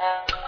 uh, uh.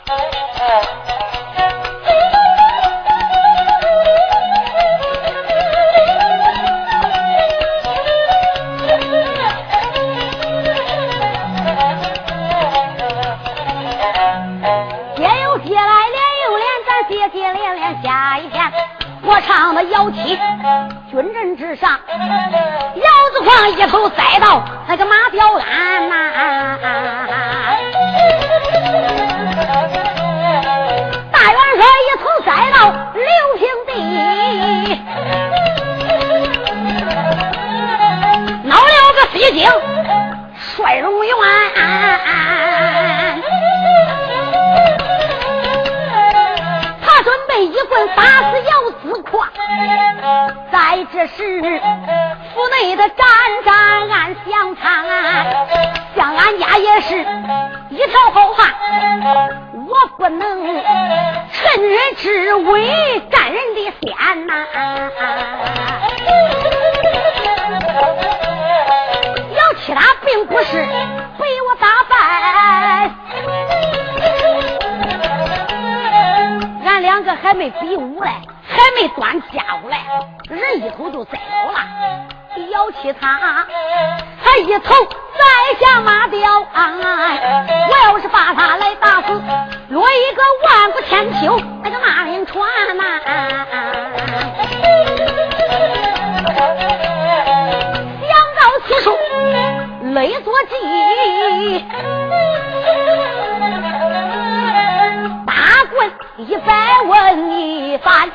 一番问一番，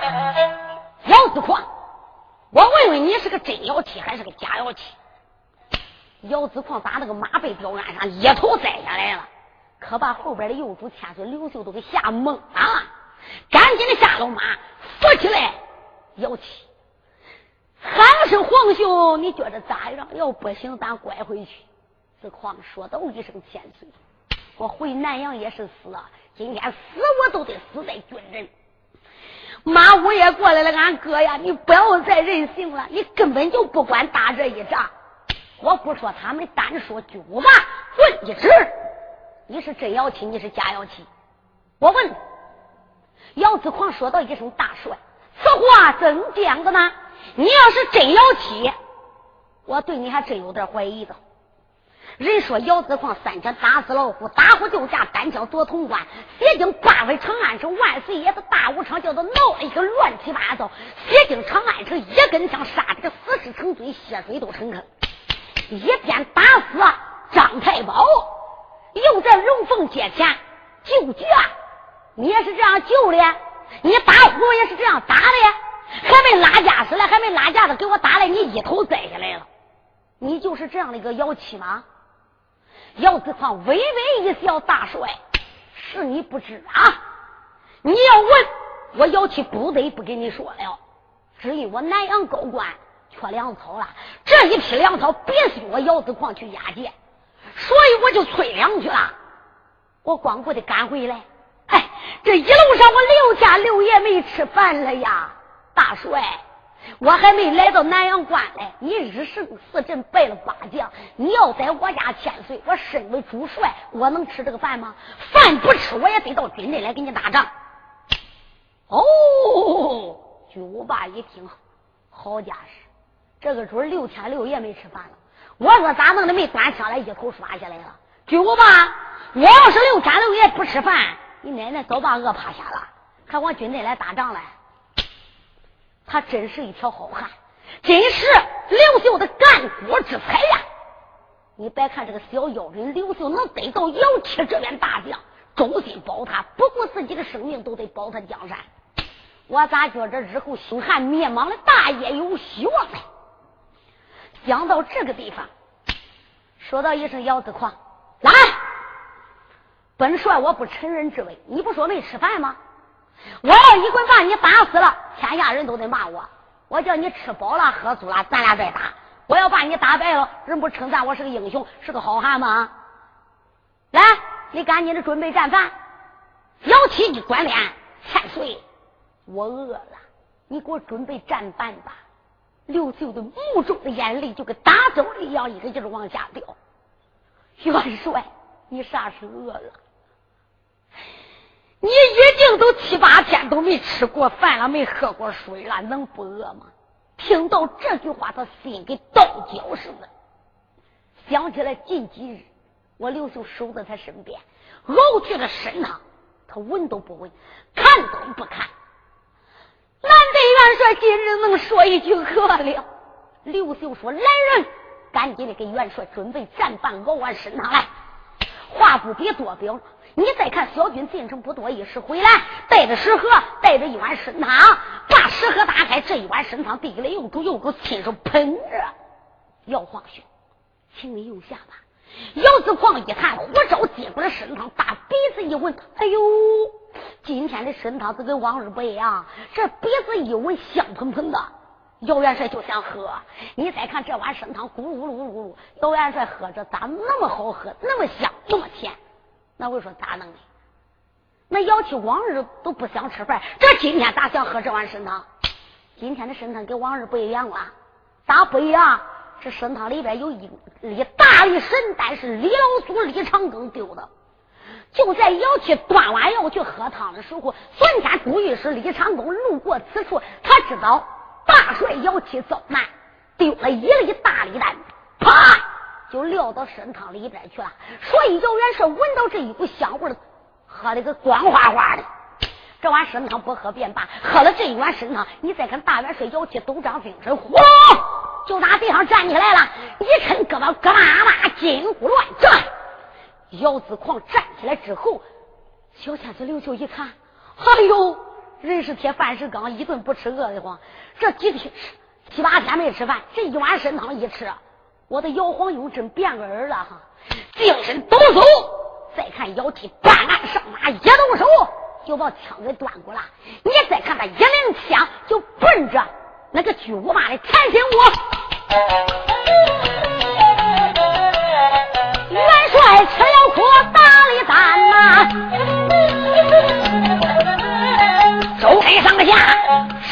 姚子矿，我问问你是个真妖气还是个假妖气？姚子矿打那个马背吊鞍上，一头栽下来了，可把后边的幼主千岁刘秀都给吓懵了，赶紧的下了马，扶起来姚七，喊声皇兄，你觉得咋样？要不行，咱拐回去。子矿说道一声千岁，我回南阳也是死啊。今天死我都得死在军人。马五爷过来了，俺哥呀，你不要再任性了，你根本就不管打这一仗。我不说他们，单说军务吧，问一指，你是真妖气，你是假妖气？我问。姚子狂说道一声：“大帅，此话怎讲的呢？你要是真妖气，我对你还真有点怀疑的。”人说姚子矿三枪打死老虎，打虎就架，单枪夺潼关，写进八回长安城，万岁爷的大武昌叫做闹了一个乱七八糟，写进长安城，一根枪杀的个死尸成堆，血水都成坑。一边打死张太保，又在龙凤街前救驾，你也是这样救的，你打虎也是这样打的，还没拉架子来，还没拉架子给我打来，你一头栽下来了，你就是这样的一个妖气吗？姚子矿微微一笑：“大帅，是你不知啊！你要问我，姚七不得不跟你说了。只因我南阳高官缺粮草了，这一批粮草必须我姚子矿去押解，所以我就催粮去了。我光顾的赶回来，哎，这一路上我六天六夜没吃饭了呀，大帅。”我还没来到南阳关嘞，你日胜四镇败了八将，你要在我家千岁，我身为主帅，我能吃这个饭吗？饭不吃，我也得到军内来给你打仗。哦，巨无霸一听，好家势，这个准六天六夜没吃饭了。我说咋弄的没端枪来，一口刷下来了。巨无霸，我要是六天六夜不吃饭，你奶奶早把饿趴下了，还往军内来打仗来。他真是一条好汉，真是刘秀的干国之才呀！你别看这个小妖人刘秀能得到姚七这员大将，忠心保他，不顾自己的生命都得保他江山。我咋觉着日后兴汉灭亡的大业有希望呢？想到这个地方，说到一声姚子矿，来，本帅我不趁人之危，你不说没吃饭吗？我要一棍把你打死了，天下人都得骂我。我叫你吃饱了喝足了，咱俩再打。我要把你打败了，人不称赞我是个英雄，是个好汉吗？来，你赶紧的准备战饭。姚七一转脸，千岁，我饿了，你给我准备战饭吧。刘秀的目中的眼泪就跟打走了一样，一个劲儿往下掉。元帅，你啥时饿了？你已经都七八天都没吃过饭了，没喝过水了，能不饿吗？听到这句话，他心跟刀绞似的。想起来近几日，我刘秀守在他身边，熬去了参汤，他闻都不闻，看都不看。难得元帅今日能说一句饿了。刘秀说：“来人，赶紧的给元帅准备战饭，熬完参汤来。”话不必多表，你再看小军进城不多一时回来，带着食盒，带着一碗参汤，把食盒打开，这一碗参汤递给了右主，右主亲手喷着。姚晃兄，请你用下吧。姚子晃一看，火烧接过来参汤，大鼻子一闻，哎呦，今天的参汤子跟往日不一样，这鼻子一闻，香喷喷的。姚元帅就想喝，你再看这碗参汤，咕噜噜噜噜。姚元帅喝着咋那么好喝，那么香，那么甜？那我说咋弄的？那姚七往日都不想吃饭，这今天咋想喝这碗参汤？今天的参汤跟往日不一样了，咋不一样？这参汤里边有一粒大的神丹，是李老祖李长庚丢的。就在姚七端碗要去喝汤的时候，昨天朱御史李长庚路过此处，他知道。大帅姚七遭难，丢了一粒大力丹，啪就撂到参汤里边去了。所以姚元帅闻到这一股香味喝了个光花花的。这碗参汤不喝便罢，喝了这一碗参汤，你再看大元帅姚七都长精神，呼就打地上站起来了，一抻胳膊，咯啦啦，筋骨乱转。姚子狂站起来之后，小天子刘秀一看，哎呦！人是铁，饭是钢，一顿不吃饿得慌。这几天七八天没吃饭，这一碗参汤一吃，我的姚黄勇真变个人了哈，精神抖擞。再看姚七半鞍上马，一动手就把枪给端过了。你再看他一领枪就奔着那个巨无霸的前心窝。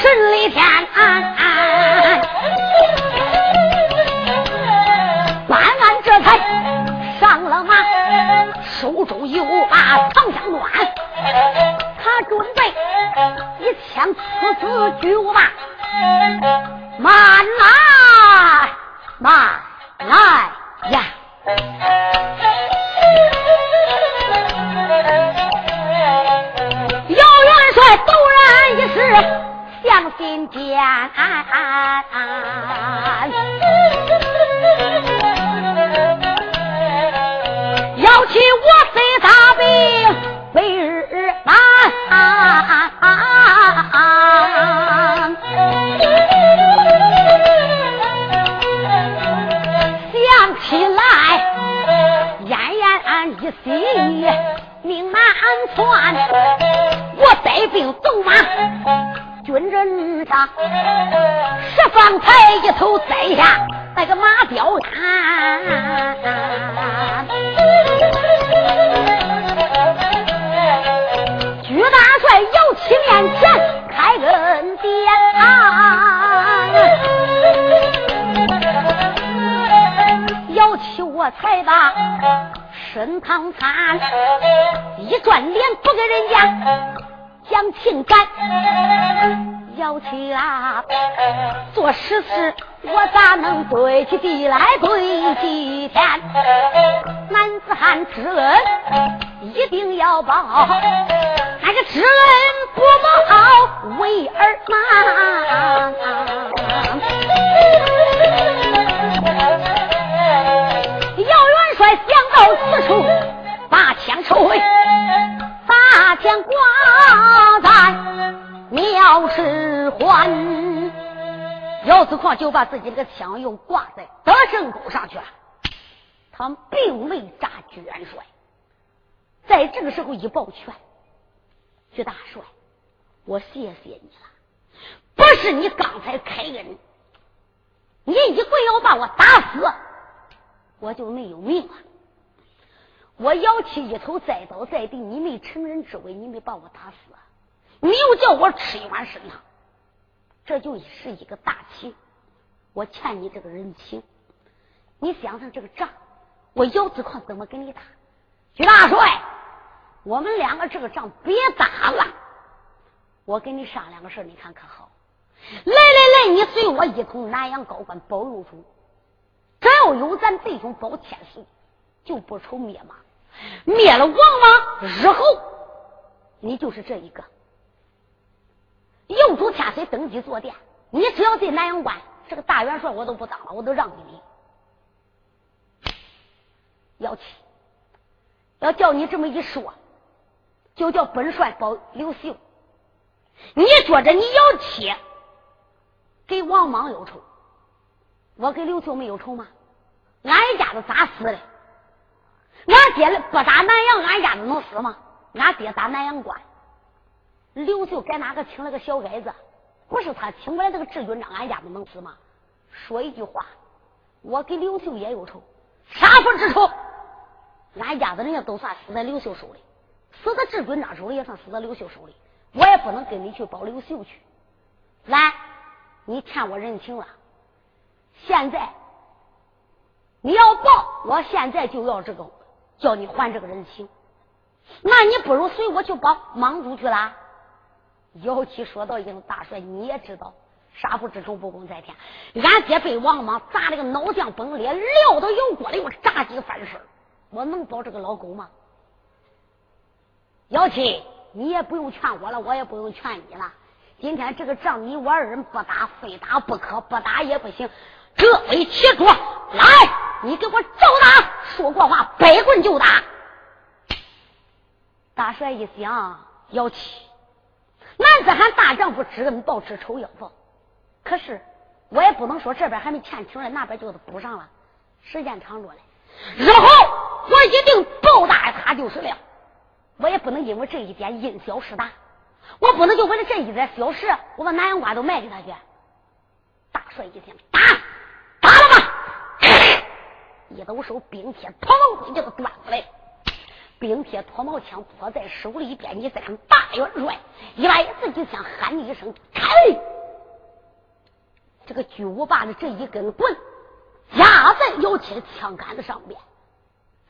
十里天安安，办案这才上了马，手中有把长枪端，他准备一枪刺死巨无霸，慢来，慢来呀！向心间，要起我虽大病，每日难。想起来，奄奄一息，命难全。我带病走马。军人上，十方才一头栽下那个马吊鞍。居大帅姚七面前开恩典，姚七我才把身旁参，一转脸不给人家。讲情感，要起啊！做实事，我咋能对起地来对起天？男子汉知恩一定要报，那个知恩不报为儿难。姚元帅想到此处，把枪抽回。大将挂在庙师环，姚子矿就把自己这个枪又挂在德胜沟上去了。他并未扎居元帅，在这个时候一抱拳：“徐大帅，我谢谢你了。不是你刚才开恩，你一棍要把我打死，我就没有命了。”我姚七一头栽倒在地，你没乘人之危，你没把我打死，你又叫我吃一碗参汤，这就是一个大情，我欠你这个人情。你想想这个账，我姚子矿怎么跟你打？徐大帅，我们两个这个仗别打了。我跟你商量个事你看可好？来来来，你随我一同南阳高官保佑主，只要有咱弟兄保千岁，就不愁灭马。灭了王莽，日后你就是这一个。右主千岁登基坐殿，你只要进南阳关，这个大元帅我都不当了，我都让给你。姚七，要叫你这么一说，就叫本帅保刘秀。你觉着你姚七给王莽有仇，我给刘秀没有仇吗？俺一家子咋死的？俺爹不打南阳，俺家子能死吗？俺爹打南阳关，刘秀给哪个请了个小矮子？不是他请过来这个智军长，俺家子能死吗？说一句话，我跟刘秀也有仇，杀父之仇。俺家子人家都算死在刘秀手里，死在智军长手里也算死在刘秀手里。我也不能跟你去保刘秀去。来，你欠我人情了，现在你要报，我现在就要这个。叫你还这个人情，那你不如随我去帮莽主去了。姚七说道：“应大帅，你也知道，杀父之仇不共戴天。俺爹被王莽砸了个脑浆崩裂，撂到油锅里我炸鸡翻身，我能保这个老狗吗？”姚七，你也不用劝我了，我也不用劝你了。今天这个仗，你我二人不打，非打不可，不打也不行。各为起桌，来。你给我照打！说过话，摆棍就打。大帅一想，要气，男子汉大丈夫知恩报，知仇要报。可是我也不能说这边还没欠情了，那边就补上了。时间长着嘞，日后我一定报答他就是了。我也不能因为这一点因小失大，我不能就为了这一点小事，我把南阳关都卖给他去。大帅一听，打！一抖手，冰铁脱毛盔就给端过来。冰铁脱毛枪握在手里边，你再看大元帅，一来自己想喊你一声“开”，这个巨无霸的这一根棍压在姚七的枪杆子上边，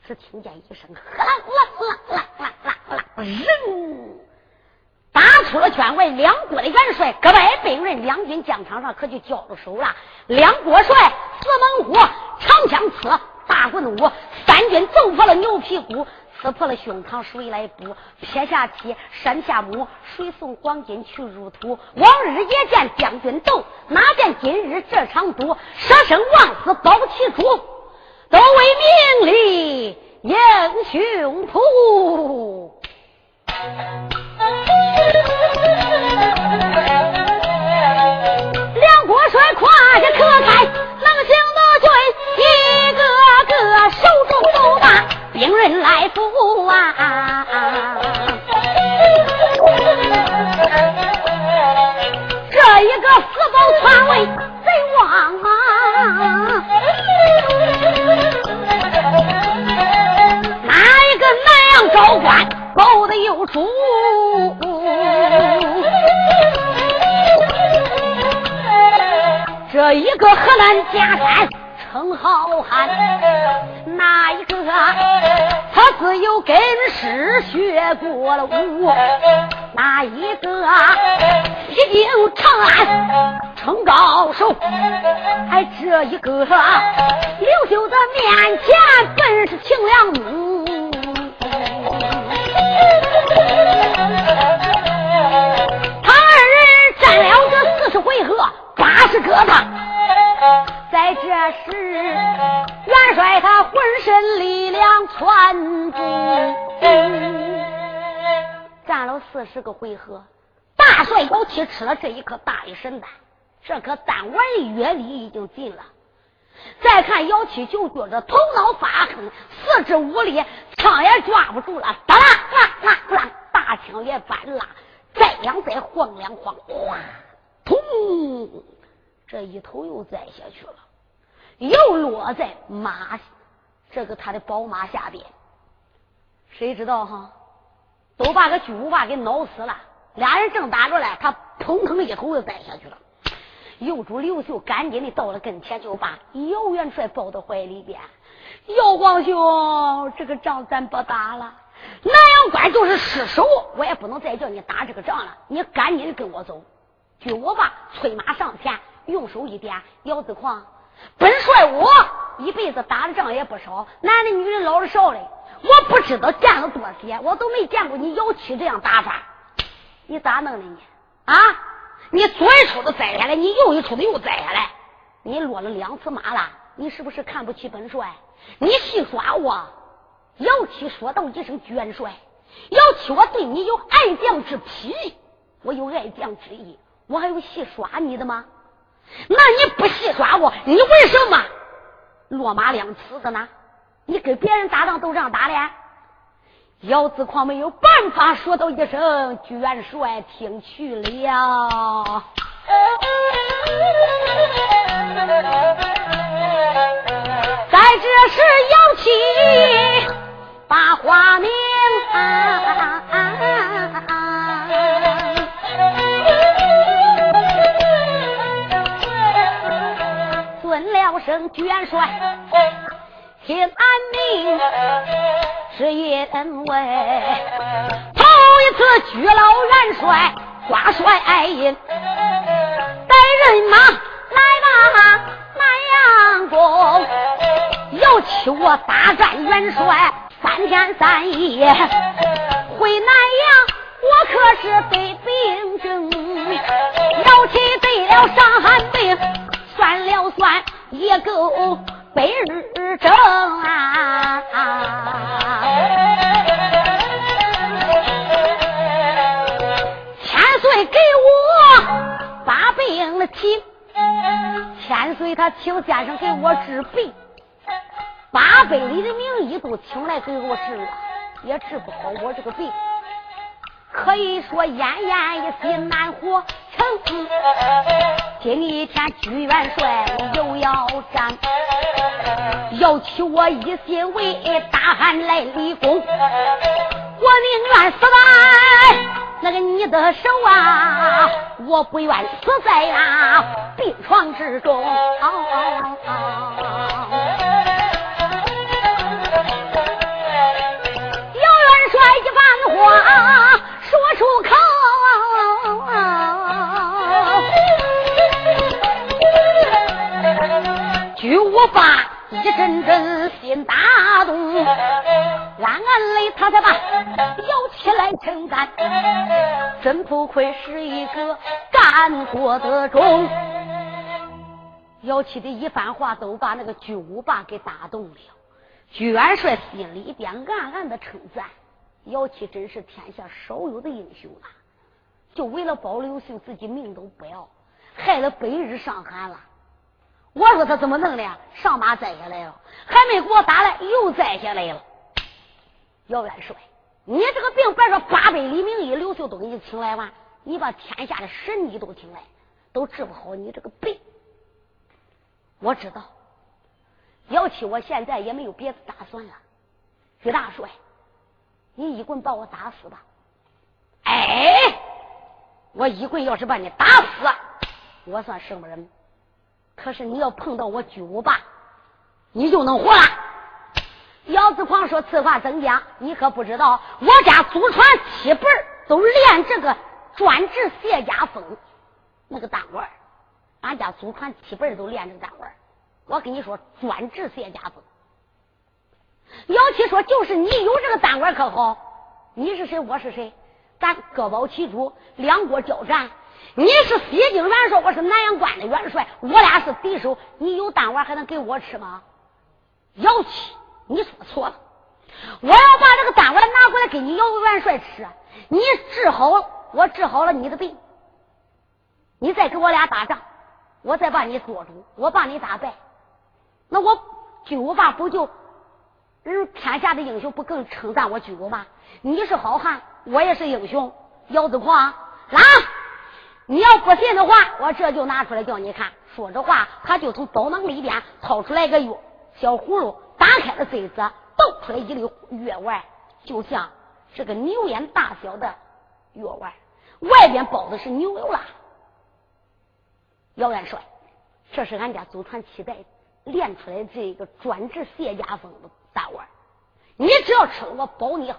只听见一声“呼啦呼啦啦啦啦啦”，人打出了圈外。两国的元帅各外兵刃，两军疆场上可就交了手了。两国帅四猛虎，长枪刺。大棍舞，三军揍破了牛皮鼓，刺破了胸膛，谁来补？撇下妻，山下母，谁送黄金去入土？往日也见将军斗，哪见今日这场赌？舍生忘死保其主，都为名利英雄谱。兵刃来扶啊！这一个死保篡位贼王啊！哪一个南阳高官保的有主？这一个河南假山。称好汉，哪一个他自有根师学过了武？哪一个一定长安称高手？哎，这一个刘秀的面前本是秦良母，他二人战了这四十回合，八十个他。在这时，元帅他浑身力量全足，战了四十个回合。大帅姚七吃了这一颗大力神丹，这颗丹丸的月力已经尽了。再看姚七就觉着头脑发黑，四肢无力，枪也抓不住了，哒啦啦啦啦，大枪也搬拉，再两再晃两晃，哗，通。这一头又栽下去了，又落在马这个他的宝马下边。谁知道哈？都把个巨无霸给挠死了。俩人正打着嘞，他砰砰一头就栽下去了。右主刘秀赶紧的到了跟前，就把姚元帅抱到怀里边。姚光兄，这个仗咱不打了。南阳关就是失守，我也不能再叫你打这个仗了。你赶紧跟我走。据我爸催马上前，用手一点，姚子狂，本帅我一辈子打的仗也不少，男的女人老的少的，我不知道见了多些，我都没见过你姚七这样打法。你咋弄的你？啊！你左一出子栽下来，你右一出子又栽下来，你落了两次马了。你是不是看不起本帅？你戏耍我！姚七说道一声：“元帅，姚七，我对你有爱将之癖，我有爱将之意，我还有戏耍你的吗？那你不戏耍我，你为什么落马两次的呢？你跟别人打仗都这样打的？”姚子狂没有办法，说道一声：“元帅，听去了。”在这时，姚七把话声元帅，听俺命。是因为头一次举老元帅挂帅爱印，带人马来吧南阳宫，要求我大战元帅三天三夜回南阳，我可是得病症，要起得了伤寒病，算了算也够。百日正啊！千岁给我把病了请，千岁他请先生给我治病，八百里的名医都请来给我治了，也治不好我这个病，可以说奄奄一息难活成。今天，居元帅又要战。要求我一心为大汉来立功，我宁愿死在那个你的手啊，我不愿死在那病床之中。姚元帅一番话我爸。一阵阵心打动，暗暗里他才把摇起来称赞，真不愧是一个干活的中。姚七的一番话都把那个巨无霸给打动了，巨元帅心里边暗暗的称赞：姚七真是天下少有的英雄啊！就为了保刘秀，自己命都不要，害了百日伤寒了。我说他怎么弄的？上马栽下来了，还没给我打来，又栽下来了。姚元帅，你这个病，别说八百里名医刘秀都给你请来完，你把天下的神医都请来，都治不好你这个病。我知道，姚七，我现在也没有别的打算了。徐大帅，你一棍把我打死吧！哎，我一棍要是把你打死，我算什么人？可是你要碰到我巨无霸，你就能活了。姚子狂说：“此话怎讲？你可不知道，我家祖传七辈都练这个专治谢家风那个单管俺家祖传七辈都练这个单管我跟你说，专治谢家风。姚七说：“就是你有这个单管可好？你是谁？我是谁？咱各保其主，两国交战。”你是西京元帅，我是南阳关的元帅，我俩是敌手。你有丹丸还能给我吃吗？姚七，你说错了。我要把这个丹丸拿过来给你姚元帅吃，你治好，我治好了你的病，你再跟我俩打仗，我再把你捉住，我把你打败，那我巨无霸不就人天下的英雄不更称赞我巨无霸？你是好汉，我也是英雄。姚子狂，来。你要不信的话，我这就拿出来叫你看。说着话，他就从包囊里边掏出来一个药小葫芦，打开了嘴子，倒出来一粒药丸，就像这个牛眼大小的药丸，外边包的是牛油啦。姚元帅，这是俺家祖传七代练出来这个专治谢家风的大丸，你只要吃了，我保你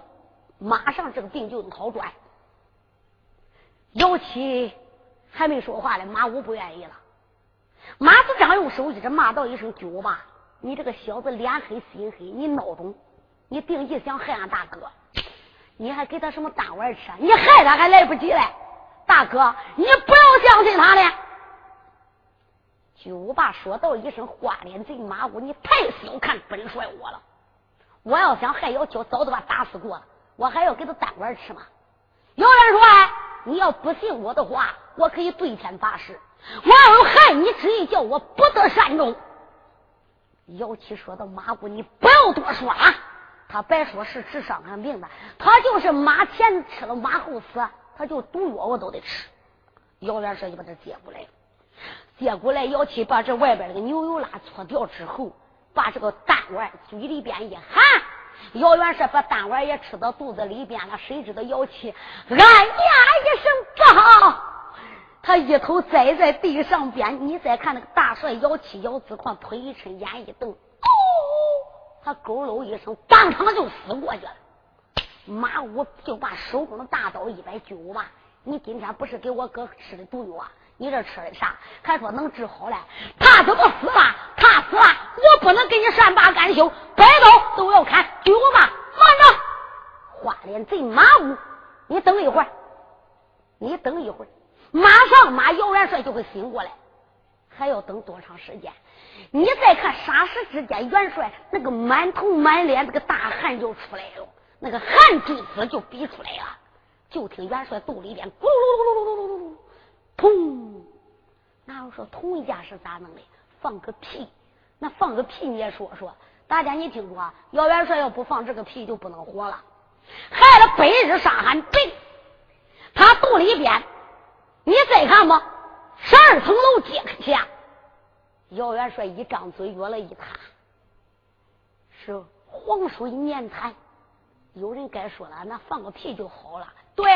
马上这个病就能好转。姚七还没说话呢，马武不愿意了。马子章用手一直骂道一声：“九吧，你这个小子脸黑心黑，你孬种！你定义想害俺大哥，你还给他什么单丸吃？你害他还来不及嘞！大哥，你不要相信他了。”九爸说道一声：“花脸贼马武，你太小看本帅我了！我要想害姚娇，早都把打死过了，我还要给他单丸吃吗？”姚元帅，你要不信我的话，我可以对天发誓。我要有害你之意，叫我不得善终。姚七说道：“马姑，你不要多说啊。他别说是治伤寒病的，他就是马前吃了，马后死，他就毒药我都得吃。”姚元帅就把他接过来，接过来，姚七把这外边那个牛油蜡搓掉之后，把这个蛋丸嘴里边一含，姚元帅把蛋丸也吃到肚子里边了。谁知道姚七哎呀一声不好。他一头栽在地上边，你再看那个大帅姚七姚子矿腿一抻，眼一瞪，哦，他咕噜一声，当场就死过去了。马武就把手中的大刀一摆，九吧，你今天不是给我哥吃的毒药啊？你这吃的啥？还说能治好嘞？他怎么死了？他死了，我不能给你善罢甘休，白刀都要砍。给我吧，慢着，花脸贼马武，你等一会儿，你等一会儿。马上，马姚元帅就会醒过来，还要等多长时间？你再看，霎时之间，元帅那个满头满脸这个大汗就出来了，那个汗珠子就逼出来了。就听元帅肚里边咕噜噜噜噜噜噜噜，砰！那我说同一家是咋弄的？放个屁！那放个屁你也说说，大家你听说，姚元帅要不放这个屁就不能活了，害了百日伤寒病，他肚里边。你再看吧，十二层楼阶下，姚元帅一张嘴，约了一叹，是黄水面瘫。有人该说了，那放个屁就好了。对，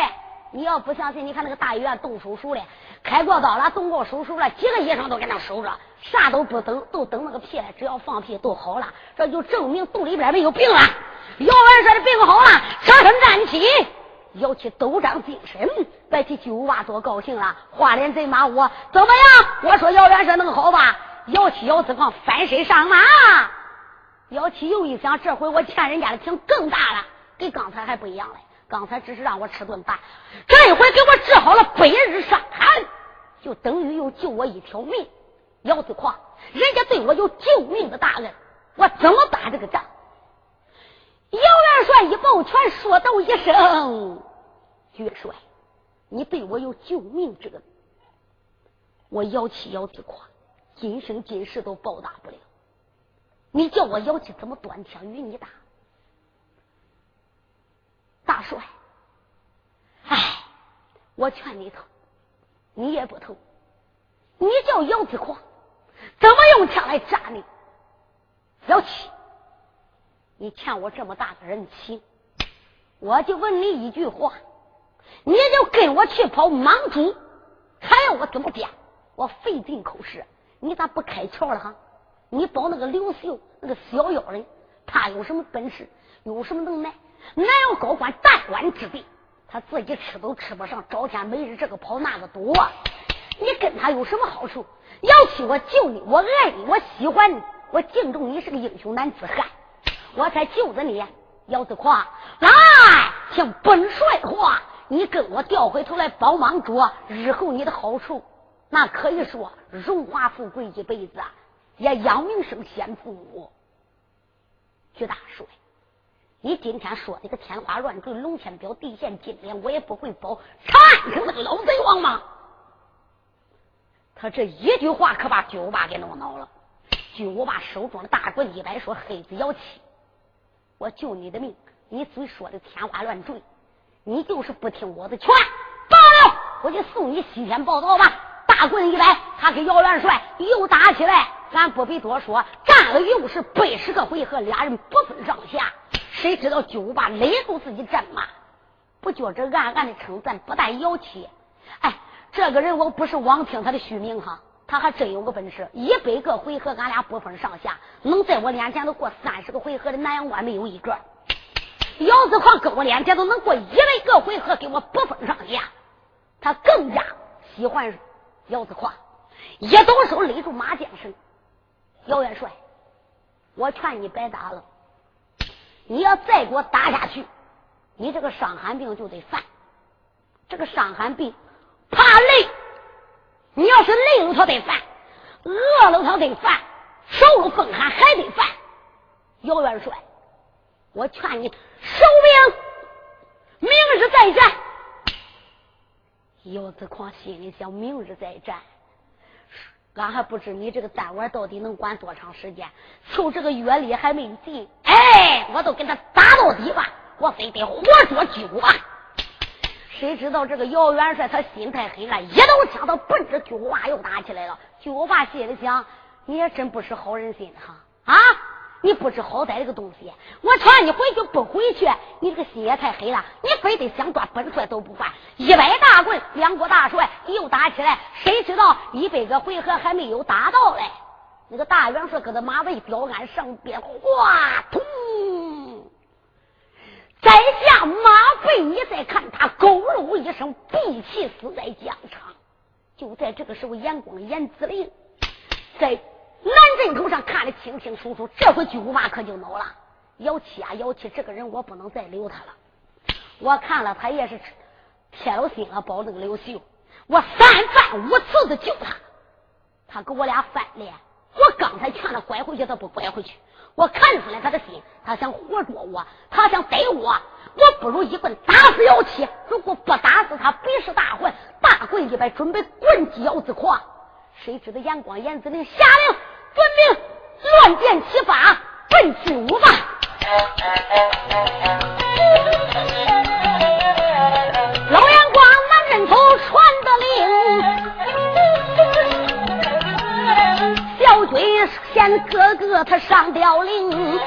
你要不相信，你看那个大医院动手术的，开过刀了，动过手术了，几个医生都给那守着，啥都不等，都等那个屁了，只要放屁都好了，这就证明肚里边没有病了。姚元说的病好了，上身站起。姚七抖张精神，别提九娃多高兴了。花脸贼马我怎么样？我说姚元说能好吧？姚七姚子矿翻身上马。姚七又一想，这回我欠人家的情更大了，跟刚才还不一样嘞。刚才只是让我吃顿饭，这一回给我治好了百日伤寒，就等于又救我一条命。姚子矿，人家对我有救命的大恩，我怎么打这个仗？姚元帅一抱拳，说道一声：“元帅，你对我有救命之恩，我姚七姚子夸，今生今世都报答不了。你叫我姚七怎么端枪与你打？大帅，哎，我劝你投，你也不投。你叫杨子狂，怎么用枪来扎你？姚七。”你欠我这么大个人情，我就问你一句话，你就跟我去跑莽主，还要我怎么编？我费尽口舌，你咋不开窍了哈？你保那个刘秀那个小妖人，他有什么本事？有什么能耐？哪有高官大官之地？他自己吃都吃不上，朝天每日这个跑那个躲，你跟他有什么好处？姚七，我救你，我爱你，我喜欢你，我敬重你是个英雄男子汉。我才救着你，姚子夸，来听本帅的话，你跟我调回头来帮忙主，日后你的好处，那可以说荣华富贵一辈子，也扬名声先父母。徐大帅，你今天说那个天花乱坠、龙天彪、地陷金莲，我也不会保长安城那个老贼王吗？他这一句话可把九八给弄恼了，九八手中的大棍一摆，说：“黑子姚七。”我救你的命，你嘴说的天花乱坠，你就是不听我的劝。罢了，我就送你西天报道吧。大棍一摆，他跟姚元帅又打起来。咱不必多说，战了又是百十个回合，俩人不分上下。谁知道九八勒住自己战马，不觉着暗暗的称赞，不但摇气。哎，这个人我不是枉听他的虚名哈。他还真有个本事，一百个回合俺俩不分上下，能在我脸前都过三十个回合的南阳关没有一个。姚子狂跟我脸前都能过一百个回合，给我不分上下。他更加喜欢姚子狂，一动手勒住马缰绳。姚元帅，我劝你别打了，你要再给我打下去，你这个伤寒病就得犯。这个伤寒病怕累，你要是累了他得犯，饿了他得犯，受了风寒还得犯。姚元帅，我劝你收兵，明日再战。姚子狂心里想：明日再战，俺还不知你这个单碗到底能管多长时间。就这个月里还没进，哎，我都跟他打到底吧，我非得活捉巨无霸。谁知道这个姚元帅他心太狠了，一刀枪他奔着巨无霸又打起来了。巨无霸心里想：你也真不是好人心哈啊！你不知好歹这个东西，我劝你回去不回去，你这个心也太黑了。你非得想抓本帅都不管，一百大棍，两国大帅又打起来。谁知道一百个回合还没有打到嘞？那个大元帅搁他马背标杆上边，哗通。在下马背，你再看他，咕噜一声，闭气死在疆场。就在这个时候，眼光严子陵在南镇头上看得清清楚楚。这回巨无霸可就恼了，姚七啊，姚七，这个人我不能再留他了。我看了他也是铁了心了，保那个刘秀。我三番五次的救他，他跟我俩翻脸。我刚才劝他拐回去，他不拐回去。我看出来他的心，他想活捉我，他想逮我，我不如一棍打死姚七。如果不打死他，必是大混，大棍一摆，准备棍击姚子狂。谁知道眼光严子令下令，乱箭齐发，奔去五霸。老眼光满人头传的令。小军先哥哥他上吊铃，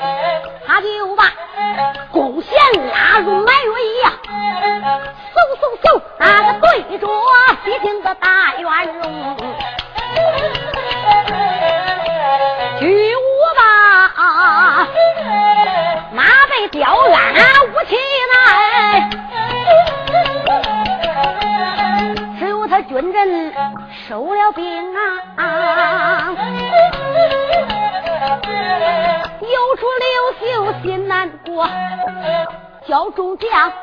他就把弓弦拉入埋尾呀，嗖嗖嗖，那个对着西京的大元戎，巨无霸，马被吊鞍武器来，只有他军人收了兵啊。有出刘秀心难过，叫众将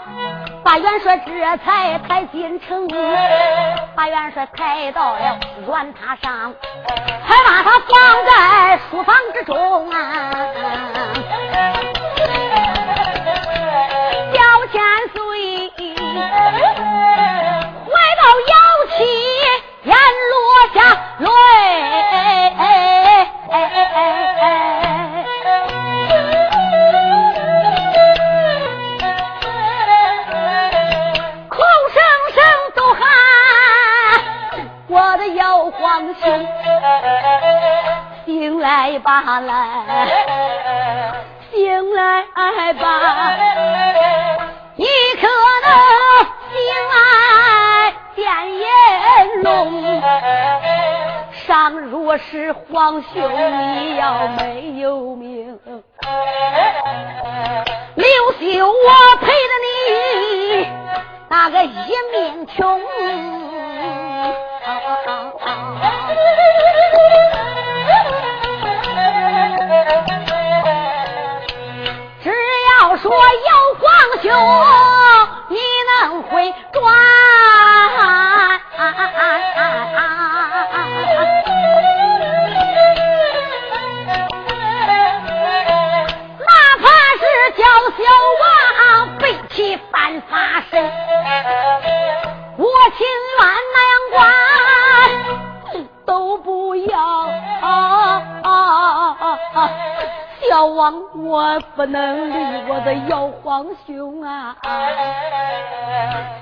把元帅这才抬进城，把元帅抬到了软榻上，还把他放在书房之中啊。小千岁怀抱摇旗，眼落下泪。来吧来，醒来吧，你可能醒来见阎龙。倘若是皇兄，你要没有命，刘秀我陪着你，那个一命穷。说有皇兄，你能回转。哪怕是叫小王背起犯法身，我情愿南小王，我不能离我的姚皇兄啊！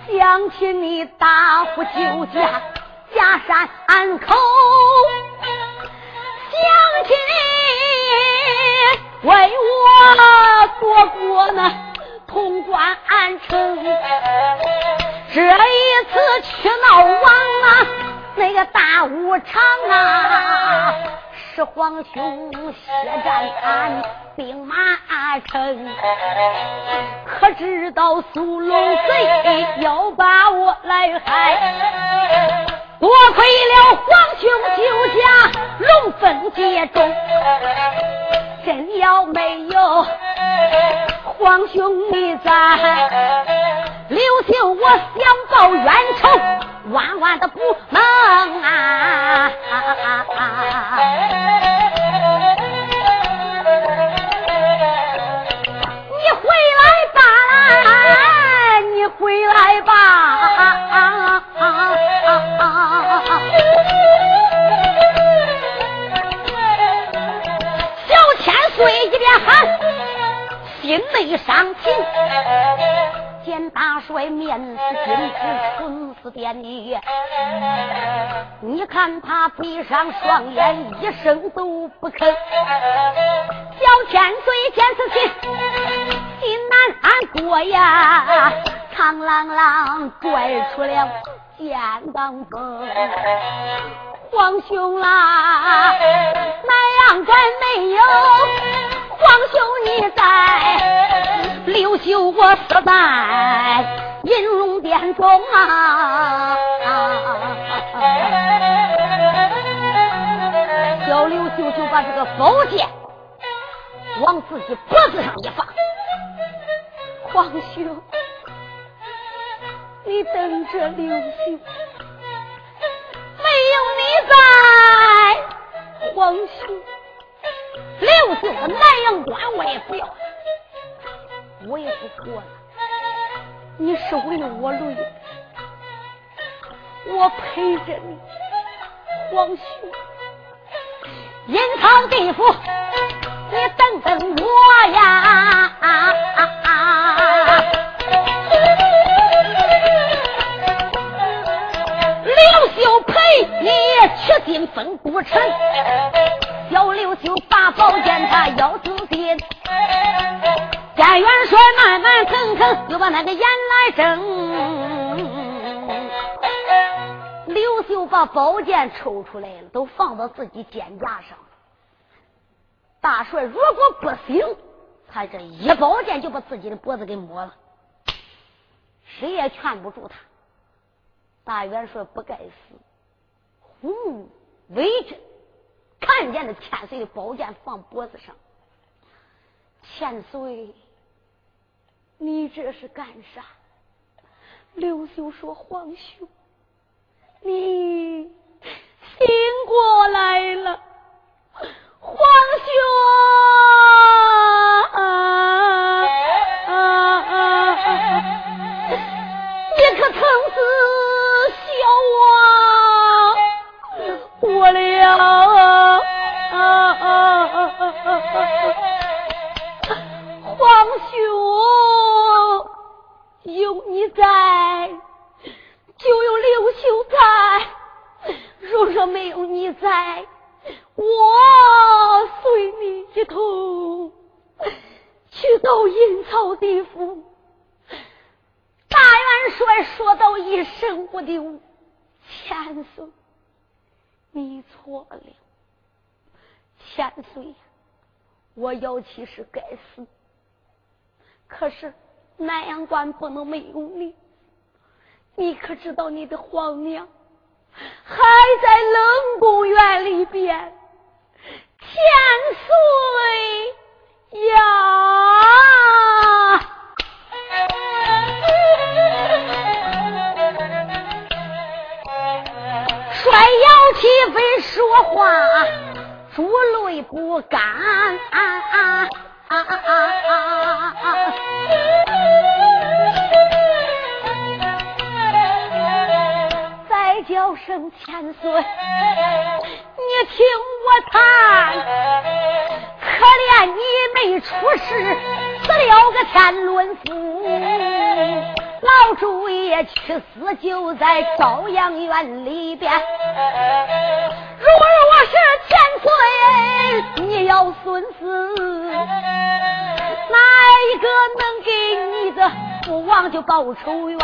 想起你大呼救驾，下山口，想起你为我。夺过那潼关城，这一次去闹王啊，那个大武场啊，是皇兄血战兵马城，可知道苏龙贼要把我来害，多亏了皇兄救驾龙凤接中，真要没有皇兄你在，刘秀我想报冤仇。万万的不能啊！你回来吧，你回来吧！小千岁一边喊，心内伤情。见大帅面似君子，唇似点蜜，你看他闭上双眼，一声都不吭。小千岁见此情，心难安过呀，长啷啷拽出了剑罡风。皇兄啦，南阳关没有皇兄你在。刘秀，我死在银龙殿中啊！小刘秀就把这个宝剑往自己脖子上一放。皇兄，你等着刘秀，没有你在，皇兄，刘秀的南阳关我也不要。我也不活了，你是为了我累，我陪着你，皇兄，阴曹地府，你等等我呀！刘秀陪你去进封古城，小刘秀把宝剑他要自尽。见元帅慢慢腾腾，又把那个眼来睁。刘秀把宝剑抽出来了，都放到自己肩胛上。大帅如果不行，他这一宝剑就把自己的脖子给抹了，谁也劝不住他。大元帅不该死，虎目为真，看见了千岁的宝剑放脖子上，千岁。你这是干啥？刘秀说：“皇兄，你醒过来了，皇兄，有你在，就有刘秀在；若说没有你在，我随你一同去到阴曹地府。大元帅说到一声不丢，千岁，你错了，千岁，我姚七是该死，可是。南阳关不能没有你，你可知道你的皇娘还在冷宫院里边？千岁呀！帅姚齐飞说话，珠泪不干。啊啊啊啊再叫声千岁，你听我谈，可怜你没出世，死了个天伦府，老朱爷去死就在朝阳院里边。如果是千岁，你要孙子，哪一个能给你的父王就报仇冤？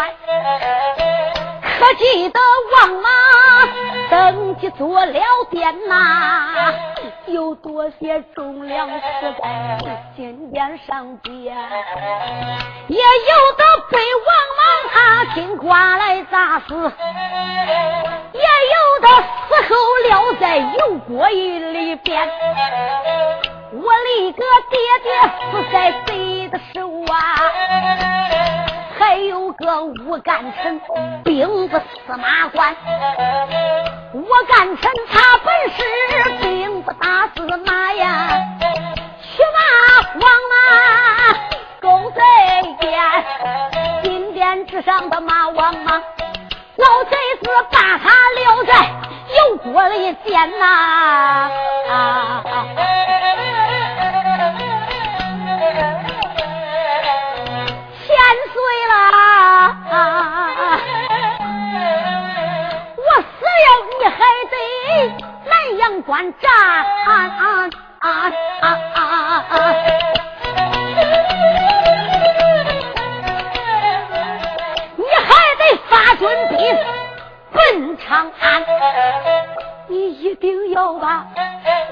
可记得王莽登基做了殿呐，有多些忠良死在金殿上边，也有的被王莽他金瓜来砸死，也有的死后撂在油锅里边。我李个爹爹死在贼的手啊！还有个吴干臣，兵部司马官。吴干臣他本是兵部大司马呀，去马王马狗贼殿，金殿之上的马王莽，老贼子把他留在油锅里煎呐。啊观战，你还得发军兵奔长安，你一定要把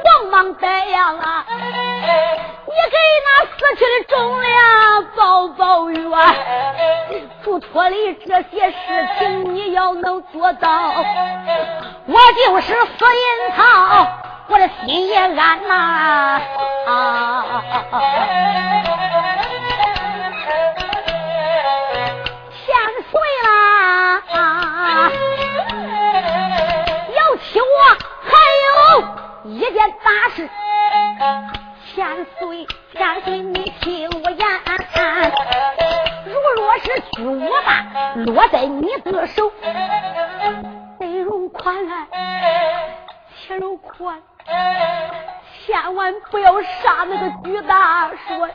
王莽逮呀！啊！你给那死去的忠良报报怨，嘱托里这些事情你要能做到。我就是死阴曹，我的心也安呐。千一件大事。千岁，千岁，你听我言，如若是巨无霸落在你的手。宽，且容宽，千万不要杀那个巨大说，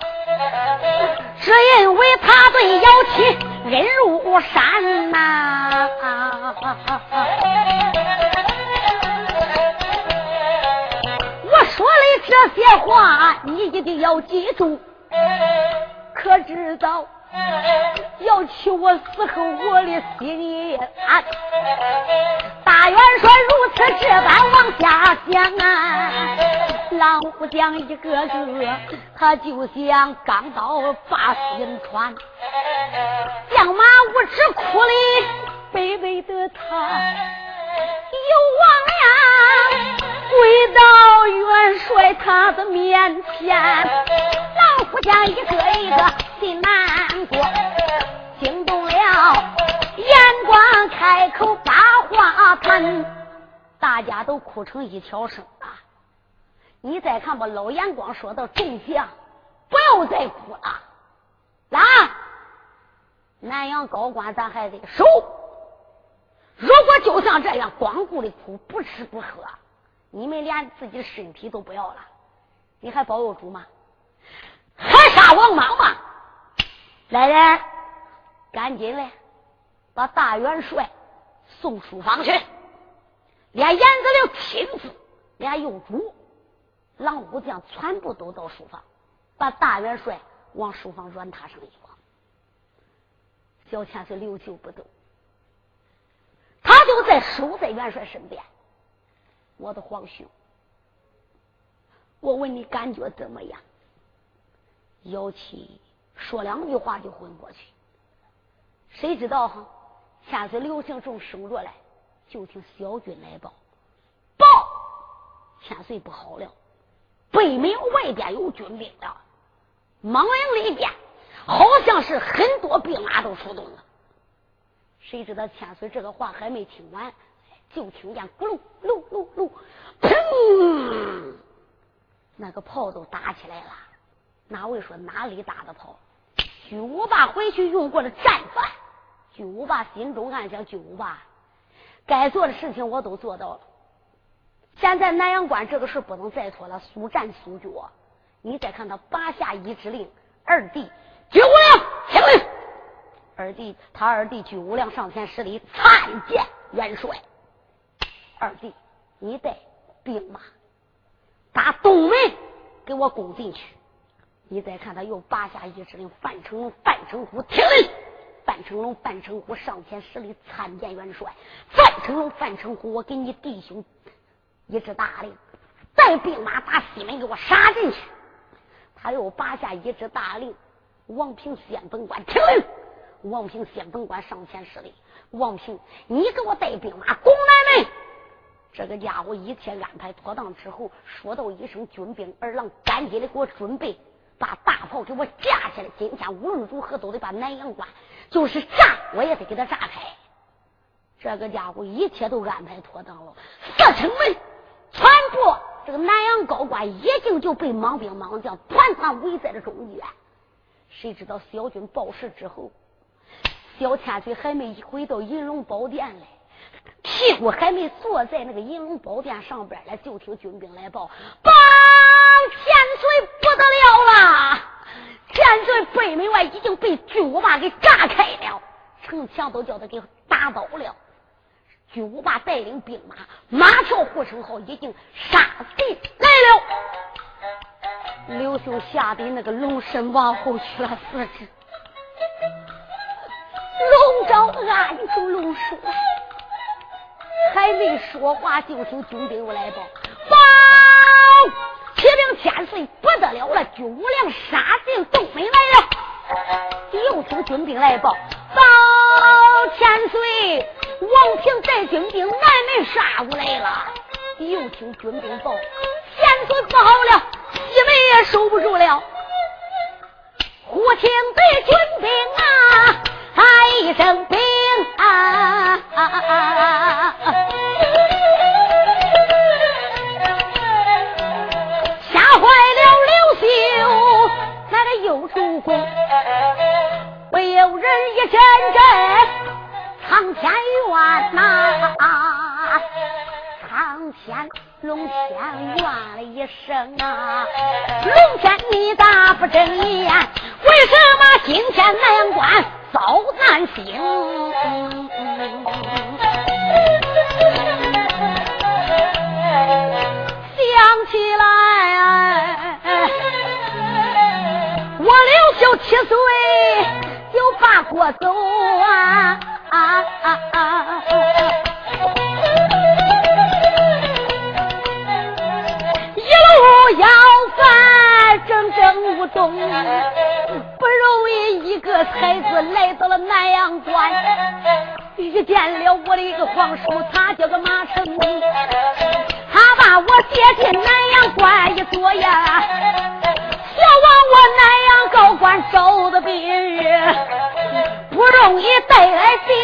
只因为他对妖妻恩如山呐。这些话，你一定要记住，可知道？要娶我死后，我的心里安。大元帅如此这般往下讲啊，老虎将一个个，他就像钢刀把心穿。将马无耻哭的卑微的他，有王呀，跪到元帅他的面前。老虎将一个一个心难过，惊动了眼光，开口把话谈，大家都哭成一条声啊！你再看吧，老眼光说到众将，不要再哭了，来，南阳高官咱还得守。如果就像这样光顾的哭，不吃不喝，你们连自己的身体都不要了，你还保佑主吗？还杀王莽吗？来人，赶紧的，把大元帅送书房去。连严子陵亲自，连右主、狼武将全部都到书房，把大元帅往书房软榻上一放。小千岁留就不动，他就在守在元帅身边。我的皇兄，我问你感觉怎么样？妖气说两句话就昏过去，谁知道哈？千岁刘行仲升着来，就听小军来报，报千岁不好了，北门外边有军兵了，莽营里边好像是很多兵马都出动了。谁知道千岁这个话还没听完，就听见咕噜噜噜噜，砰，那个炮都打起来了。哪位说哪里打的炮？巨无霸回去用过的战犯。巨无霸心中暗想：巨无霸，该做的事情我都做到了。现在南阳关这个事不能再拖了，速战速决。你再看他拔下一支令，二弟巨无良听令。二弟他二弟巨无量上前施礼，参见元帅。二弟，你带兵马打东门，给我攻进去。你再看，他又拔下一支令，范成龙范成虎听令，范成龙、范成虎上前施礼参见元帅。范成龙、范成虎，我给你弟兄一支大令，带兵马打西门给我杀进去。他又拔下一支大令，王平县本官听令。王平县本官上前施礼，王平，你给我带兵马攻南门。这个家伙一切安排妥当之后，说道一声：“军兵二郎，赶紧的给我准备。”把大炮给我架起来！今天无论如何都得把南阳关，就是炸我也得给他炸开。这个家伙一切都安排妥当了。四城门全部这个南阳高官已经就被莽兵莽将团团围在了中间。谁知道小军报事之后，小千岁还没回到银龙宝殿来，屁股还没坐在那个银龙宝殿上边来，就听军兵来报：报千岁不得了了！千岁北门外已经被巨无霸给炸开了，城墙都叫他给打倒了。巨无霸带领兵马，马跳护城壕已经杀进来了。刘秀吓得那个龙身往后去了四指，龙爪按住龙叔，还没说话，就听军兵又来报：报！启禀千岁，不得了了！军无良杀进东门来了。又听军兵来报：报千岁，王平带军兵南门杀过来了。又听军兵报：千岁不好了，西门也守不住了。忽听得军兵啊，喊一声兵啊！主公，唯有人一阵阵苍天怨呐，苍天龙天怨了一声啊！龙天你大不睁眼，为什么今天南阳关遭难行？想起来。我刘秀七岁就把国走啊不容易一个才子来到了南阳关，遇见了我的一个皇叔，他叫个马成功，他把我接进南阳关一坐呀。要往我南阳高官招的兵，不容易带来兵，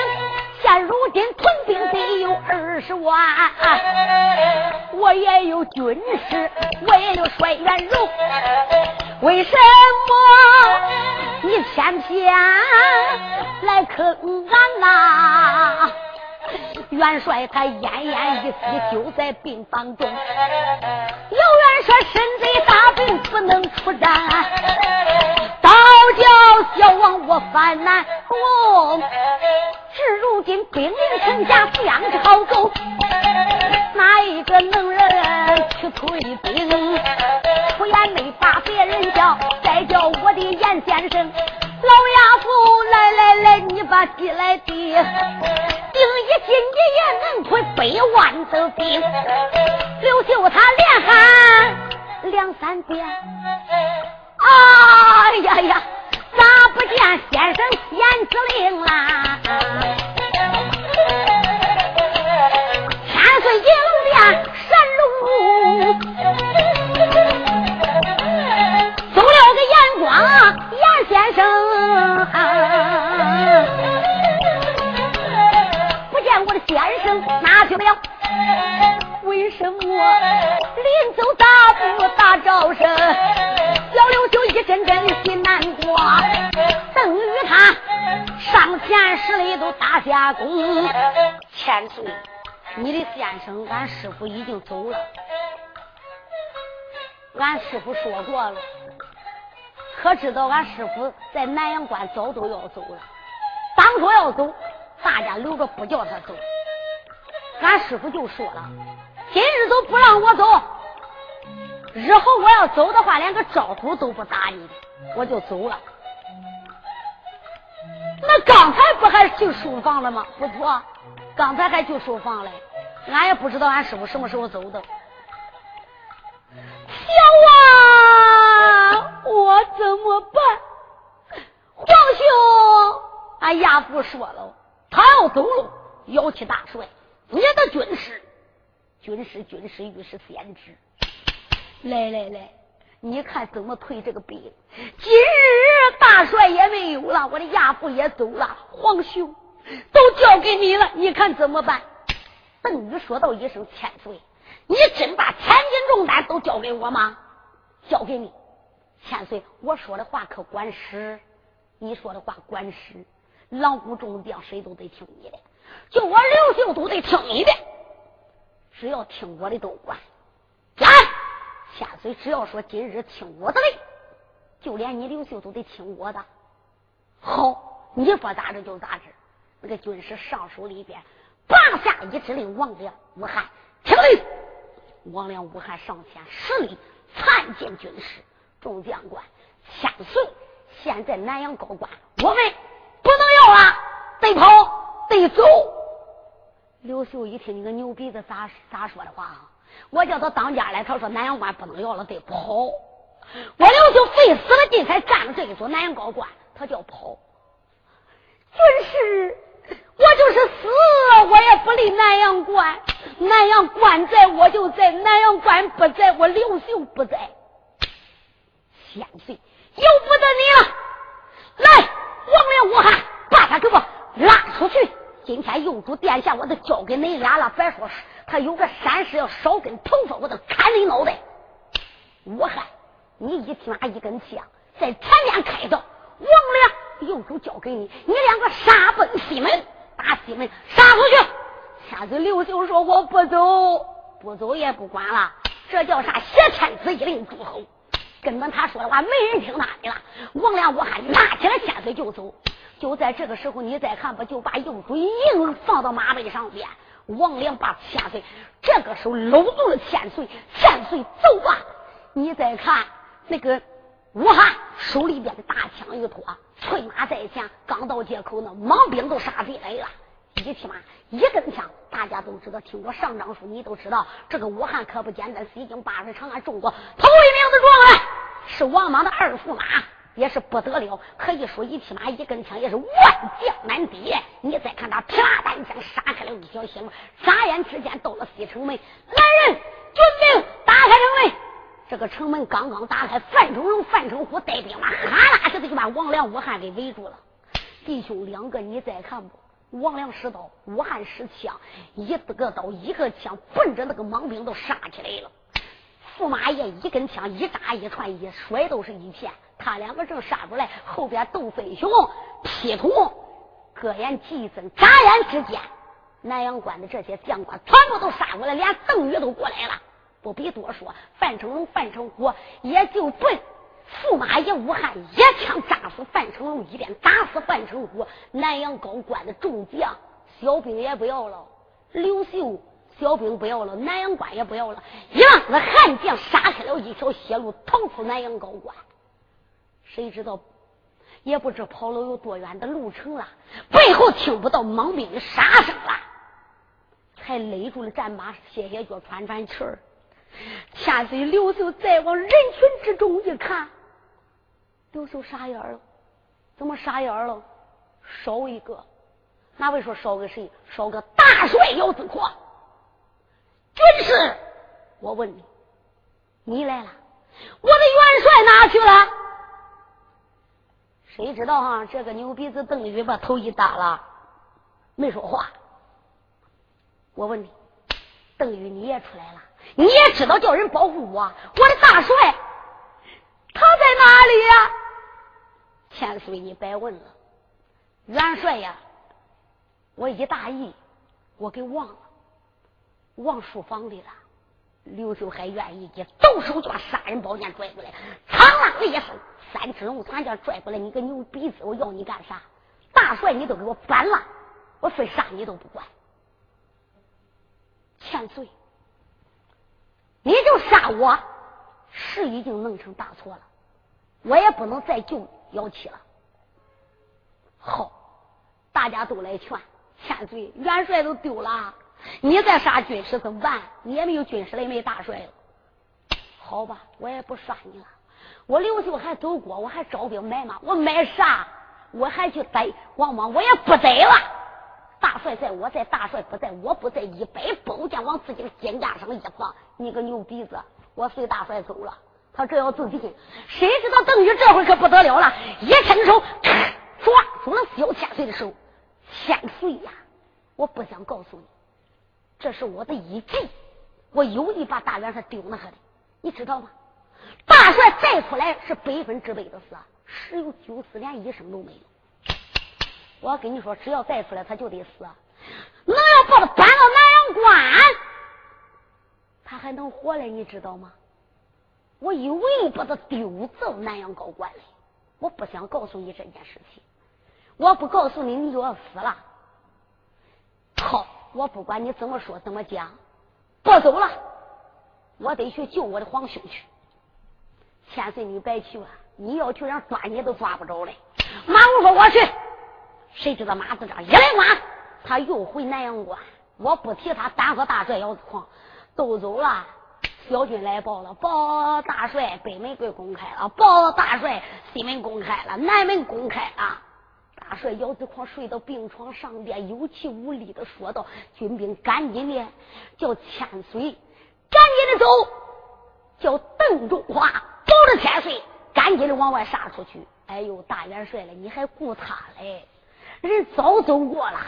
现如今屯兵得有二十万，我也有军师，我也有帅元荣，为什么你偏偏来坑俺呐？元帅他奄奄一息，就在病房中。有元帅身在大病，不能出战，倒叫小王我犯难过。至如今兵临城下，将士好走，哪一个能人去退兵？出言没把别人叫，再叫我的严先生。老丫头，来来来，你把鸡来递，顶一斤你也能亏百万的兵。刘秀他连喊两三遍，哎呀呀，咋不见先生先指令啦？千岁银殿神龙，走了个眼光。先生，不见我的先生哪去了？为什么临走大步大招声？小刘就一阵阵心难过。邓与他上前十里都打下躬。千岁，你的先生，俺师傅已经走了。俺师傅说过了。可知道俺师傅在南阳关早都要走了，当初要走，大家留着不叫他走。俺师傅就说了，今日都不让我走，日后我要走的话，连个招呼都不打你，我就走了。那刚才不还进书房了吗？不错，刚才还进书房嘞。俺也不知道俺师傅什么时候走的。小啊，我怎么办？皇兄，俺亚父说了，他要走了，要起大帅，你的军师，军师军师御史先知。来来来，你看怎么退这个兵？今日大帅也没有了，我的亚父也走了，皇兄都交给你了，你看怎么办？邓禹说道一声：“千岁，你真把千斤重担都交给我吗？交给你，千岁，我说的话可管使，你说的话管使。狼虎众将谁都得听你的，就我刘秀都得听你的，只要听我的都管。来，千岁，只要说今日听我的令，就连你刘秀都得听我的。好，你说咋着就咋着。那个军师上手里边。”拔下一支令，王良、武汉听令。王良、武汉上前施礼，参见军师、众将官，千岁。现在南阳高官，我们不能要了，得跑，得走。刘秀一听，你个牛鼻子咋咋说的话？我叫他当家来，他说南阳关不能要了，得跑。我刘秀费死了劲才占了这一座南阳高官，他叫跑。军师。我就是死，我也不离南阳关。南阳关在，我就在；南阳关不在，我刘秀不在。千岁，由不得你了。来，王连武汉，把他给我拉出去。今天右主殿下，我都交给你俩了。别说他有个闪失，要少根头发，我都砍你脑袋。武汉，你一提拿一根枪，在前面开刀。王良，右主交给你，你两个杀奔西门。打西门杀出去！千岁刘秀说：“我不走，不走也不管了。这叫啥？挟天子以令诸侯，根本他说的话没人听他的了。”王良，我还拿起了千岁就走。就在这个时候，你再看吧，就把右主硬放到马背上边。王良把千岁这个时候搂住了千岁，千岁走吧。你再看那个武汉手里边的大枪一托。催马在前，刚到街口，那莽兵都杀进来了。一匹马，一根枪，大家都知道。听过上章书，你都知道，这个武汉可不简单。西京八十长安中国头一名的状元，是王莽的二驸马，也是不得了。可以说，一匹马，一根枪，也是万将难敌。你再看他噼啦单枪，杀开了一条血路，眨眼之间到了西城门。来人，军兵，打开城门。这个城门刚刚打开，范成荣、范成虎带兵马，哈啦似的就把王良、武汉给围住了。弟兄两个，你再看不？王良使刀，武汉使枪，一个刀一个枪，奔着那个莽兵都杀起来了。驸马爷一根枪一扎一串一甩都是一片，他两个正杀出来，后边窦飞雄、劈土、各眼计分，眨眼之间，南阳关的这些将官全部都杀过来，连邓禹都过来了。不必多说，范成龙、范成虎也就奔驸马爷武汉一枪扎死范成龙，一边打死范成虎。南阳高官的众将、小兵也不要了，刘秀小兵不要了，南阳关也不要了，一浪子悍将杀开了一条血路，逃出南阳高官。谁知道，也不知跑了有多远的路程了，背后听不到莽兵的杀声了，才勒住了战马，歇歇脚，喘喘气儿。千岁刘秀再往人群之中一看，刘秀傻眼了，怎么傻眼了？少一个，哪位说少个谁？少个大帅姚子阔。军师，我问你，你来了，我的元帅哪去了？谁知道哈？这个牛鼻子邓禹把头一耷拉，没说话。我问你，邓禹你也出来了？你也知道叫人保护我，我的大帅他在哪里呀？千岁，你白问了，元帅呀，我一大意，我给忘了，忘书房里了。刘秀还愿意去，动手就把杀人宝剑拽过来，苍啷的一声，三只龙团剑拽过来，你个牛鼻子，我要你干啥？大帅你都给我反了，我非杀你都不管。千岁。你就杀我，是已经弄成大错了，我也不能再救姚七了。好，大家都来劝。千岁，元帅都丢了，你再杀军师怎么办？你也没有军师了，也没大帅了。好吧，我也不杀你了。我刘秀还走过，我还招兵买马，我买啥？我还去逮王莽，我也不逮了。大帅在，我在；大帅不在，我不在。一摆宝剑往自己的肩胛上一放，你个牛鼻子，我随大帅走了。他这要自尽，谁知道邓禹这回可不得了了，一伸手抓住了萧千岁的手。千岁呀，我不想告诉你，这是我的一计，我有意把大元帅丢那去的，你知道吗？大帅再出来是百分之百的死，十有九死连一声都没有。我跟你说，只要再出来他就得死，能要把他搬到南阳关，他还能活来，你知道吗？我有意把他丢到南阳高官来，我不想告诉你这件事情。我不告诉你，你就要死了。好，我不管你怎么说怎么讲，不走了，我得去救我的皇兄去。千岁，你别去了，你要去，让抓你都抓不着嘞。马武说我去，谁知道马子章一来马，他又回南阳关。我不提他，单和大帅姚子狂都走了。小军来报了，报大帅北门关公开了，报大帅西门公开了，南门公开了。大帅姚子狂睡到病床上边，有气无力的说道：“军兵赶紧的，叫千岁赶紧的走，叫邓中华保着千岁，赶紧的往外杀出去。哎呦，大元帅了，你还顾他嘞？人早走过了。”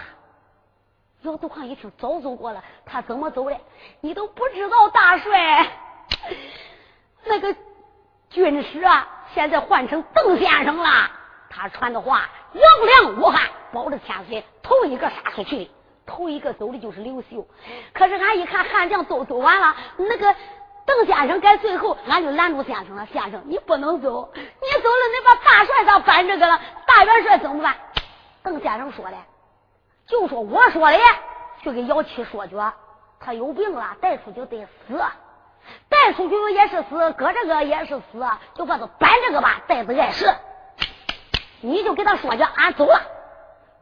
姚子狂一听早走过了，他怎么走的？你都不知道，大帅那个军师啊，现在换成邓先生了。他传的话，王良、武汉保着千岁，头一个杀出去的，头一个走的就是刘秀。可是俺一看汉将都走完了，那个邓先生该最后，俺就拦住先生了。先生，你不能走，你走了，你把大帅咋办这个了？大元帅怎么办？邓先生说的，就说我说的，去给姚七说去，他有病了，带出去得死，带出去也是死，搁这个也是死，就把他搬这个吧，带着碍事。你就给他说去，俺走了。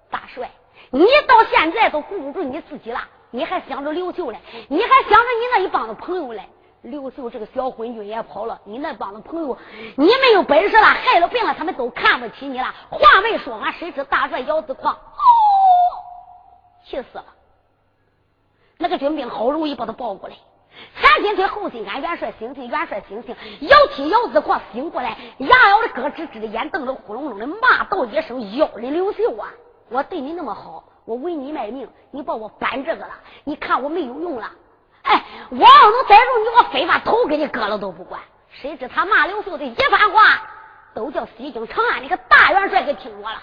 大帅，你到现在都顾不住你自己了，你还想着刘秀嘞？你还想着你那一帮子朋友嘞？刘秀这个小昏君也跑了，你那帮子朋友，你没有本事了，害了病了，他们都看不起你了。话没说完，谁知大帅姚子狂，哦，气死了。那个军兵好容易把他抱过来。前心推后心，俺元帅醒醒，元帅醒醒，姚七姚子狂醒过来，牙咬的咯吱吱的，眼瞪着呼隆隆的，骂道一声：“要人刘秀啊！我对你那么好，我为你卖命，你把我搬这个了，你看我没有用了。哎，我要能逮住你，我非把头给你割了都不管。谁知他骂刘秀的一番话，都叫西京长安那个大元帅给听着了。”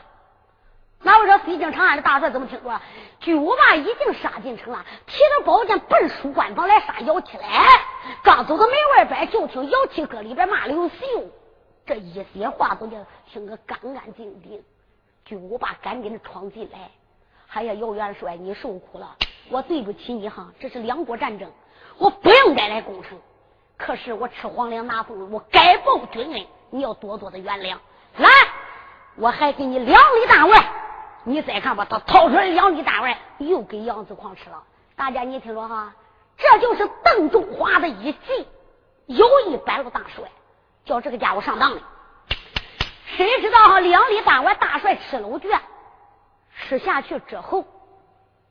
那我说飞京长安的大帅怎么听着？巨无霸已经杀进城了，提着宝剑奔书官房来杀姚七来。刚走到门外边，就听姚七搁里边骂刘秀。这一些话都叫听个干干净净。巨无霸赶紧的闯进来，哎呀，姚元帅，你受苦了，我对不起你哈。这是两国战争，我不应该来攻城，可是我吃皇粮拿俸，我该报军恩，你要多多的原谅。来，我还给你两里大外。你再看吧，他掏出来两粒大丸，又给杨子狂吃了。大家你听着哈，这就是邓中华的一计，有意摆了大帅，叫这个家伙上当了。谁知道哈，两粒大丸大帅吃了卷，吃下去之后，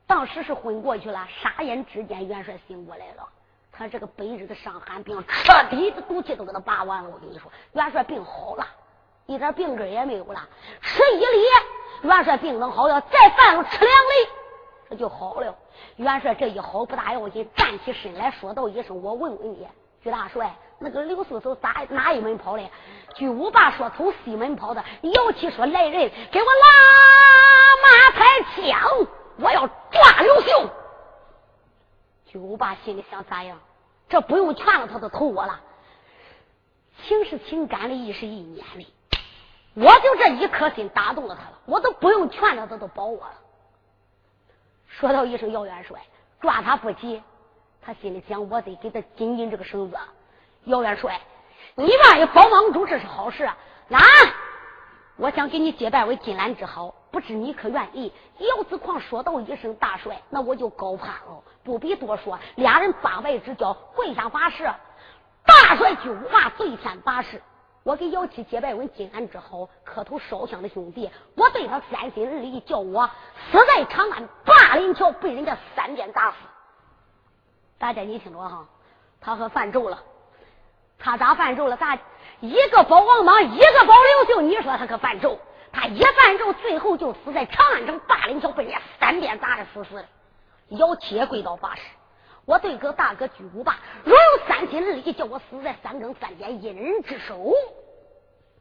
当时是昏过去了。眨眼之间，元帅醒过来了。他这个白日的伤寒病，彻底的毒气都给他拔完了。我跟你说，元帅病好了，一点病根也没有了，吃一粒。元帅病能好了，再犯了吃两粒，这就好了。元帅这一好不大要紧，站起身来说道一声：“我问问你，徐大帅，那个刘秀从哪哪一门跑的？”巨无霸说：“从西门跑的。”姚七说：“来人，给我拉马抬枪，我要抓刘秀。”巨无霸心里想：咋样？这不用劝了，他都投我了。情是情，感的意是意念的。我就这一颗心打动了他了，我都不用劝他，他都保我了。说到一声姚元帅，抓他不急，他心里想，我得给他紧紧这个绳子。姚元帅，你万一帮帮主，这是好事啊！来，我想给你结拜为金兰之好，不知你可愿意？姚子狂说道一声：“大帅，那我就高攀了。”不必多说，俩人八拜之交，跪下发誓。大帅就话对天发誓，我给姚七结拜文金安之后，磕头烧香的兄弟，我对他三心二意，叫我死在长安霸林桥，被人家三鞭打死。大家你听着哈，他和犯咒了，他咋犯咒了？咋一个保王莽，一个保刘秀？你说他可犯咒？他一犯咒，最后就死在长安城霸林桥，被人家三鞭打的死死的。姚七也跪倒发誓。我对哥大哥巨无霸，若有三心二意，叫我死在三更三点一人之手。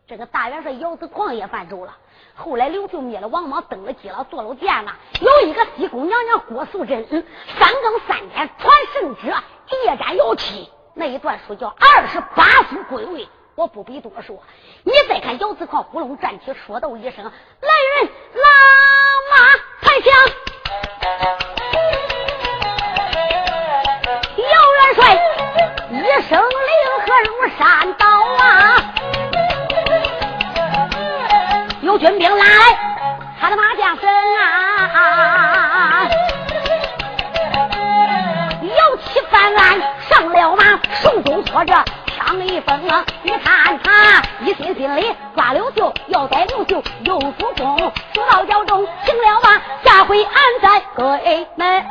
这个大元帅姚子狂也犯咒了。后来刘秀灭了王莽，登了基了，做了殿了。有一个西宫娘娘郭素贞，三更三点传圣旨，夜斩姚七。那一段书叫二十八宿归位，我不必多说。你再看姚子狂呼隆站起，说道一声：“来人，拉马抬枪。”一声令和如山倒啊！有军兵来，他的马将声啊！摇旗翻案上了马，手中托着枪一锋啊！你看他一心心里抓刘秀，要逮刘秀又主公，出到教中行了吧？下回俺再给门。